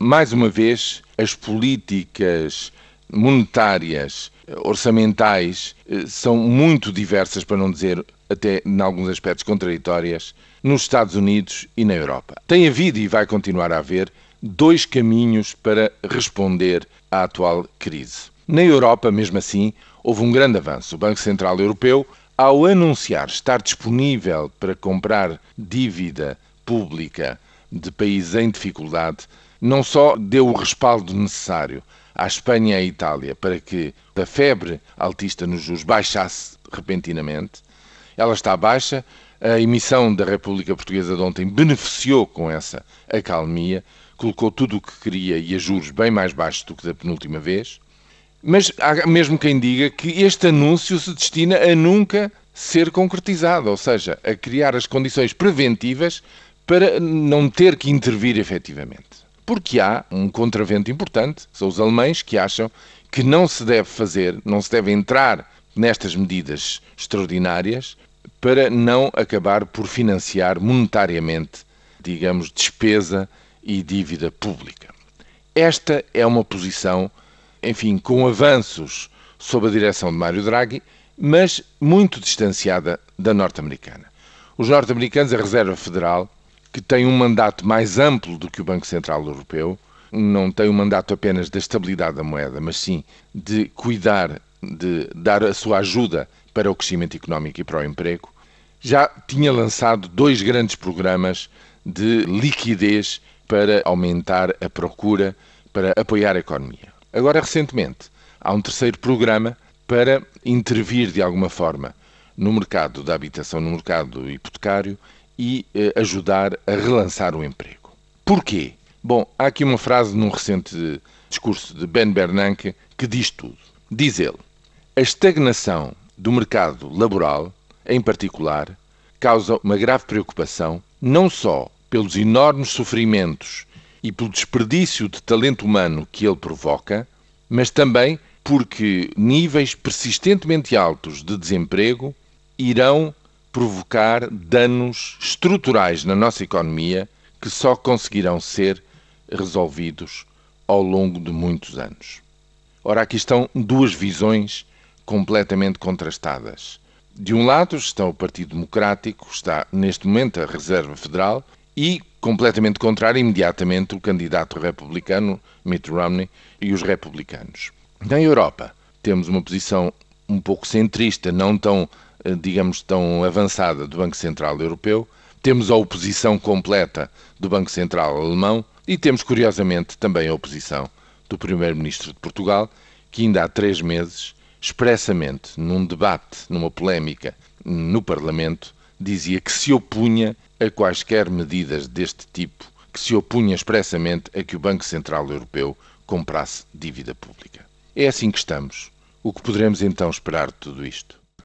mais uma vez, as políticas monetárias, orçamentais, eh, são muito diversas, para não dizer até em alguns aspectos contraditórias, nos Estados Unidos e na Europa. Tem havido e vai continuar a haver dois caminhos para responder à atual crise. Na Europa, mesmo assim, houve um grande avanço. O Banco Central Europeu, ao anunciar estar disponível para comprar dívida pública de países em dificuldade, não só deu o respaldo necessário à Espanha e à Itália para que a febre altista nos juros baixasse repentinamente, ela está baixa. A emissão da República Portuguesa de ontem beneficiou com essa acalmia, colocou tudo o que queria e a juros bem mais baixos do que da penúltima vez. Mas há mesmo quem diga que este anúncio se destina a nunca ser concretizado, ou seja, a criar as condições preventivas para não ter que intervir efetivamente. Porque há um contravento importante, são os alemães que acham que não se deve fazer, não se deve entrar nestas medidas extraordinárias para não acabar por financiar monetariamente, digamos, despesa e dívida pública. Esta é uma posição, enfim, com avanços sob a direção de Mário Draghi, mas muito distanciada da norte-americana. Os norte-americanos, a Reserva Federal, que tem um mandato mais amplo do que o Banco Central Europeu, não tem um mandato apenas da estabilidade da moeda, mas sim de cuidar, de dar a sua ajuda para o crescimento económico e para o emprego, já tinha lançado dois grandes programas de liquidez para aumentar a procura, para apoiar a economia. Agora, recentemente, há um terceiro programa para intervir de alguma forma no mercado da habitação, no mercado hipotecário e eh, ajudar a relançar o emprego. Porquê? Bom, há aqui uma frase num recente discurso de Ben Bernanke que diz tudo. Diz ele: A estagnação do mercado laboral, em particular, causa uma grave preocupação, não só pelos enormes sofrimentos e pelo desperdício de talento humano que ele provoca, mas também porque níveis persistentemente altos de desemprego irão provocar danos estruturais na nossa economia que só conseguirão ser resolvidos ao longo de muitos anos. Ora, aqui estão duas visões completamente contrastadas. De um lado está o Partido Democrático, está neste momento a Reserva Federal, e, completamente contrário, imediatamente o candidato republicano, Mitt Romney, e os republicanos. Na Europa, temos uma posição um pouco centrista, não tão, eh, digamos, tão avançada do Banco Central Europeu. Temos a oposição completa do Banco Central Alemão e temos, curiosamente, também a oposição do Primeiro-Ministro de Portugal, que ainda há três meses expressamente, num debate, numa polémica no Parlamento, dizia que se opunha a quaisquer medidas deste tipo, que se opunha expressamente a que o Banco Central Europeu comprasse dívida pública. É assim que estamos. O que poderemos então esperar de tudo isto?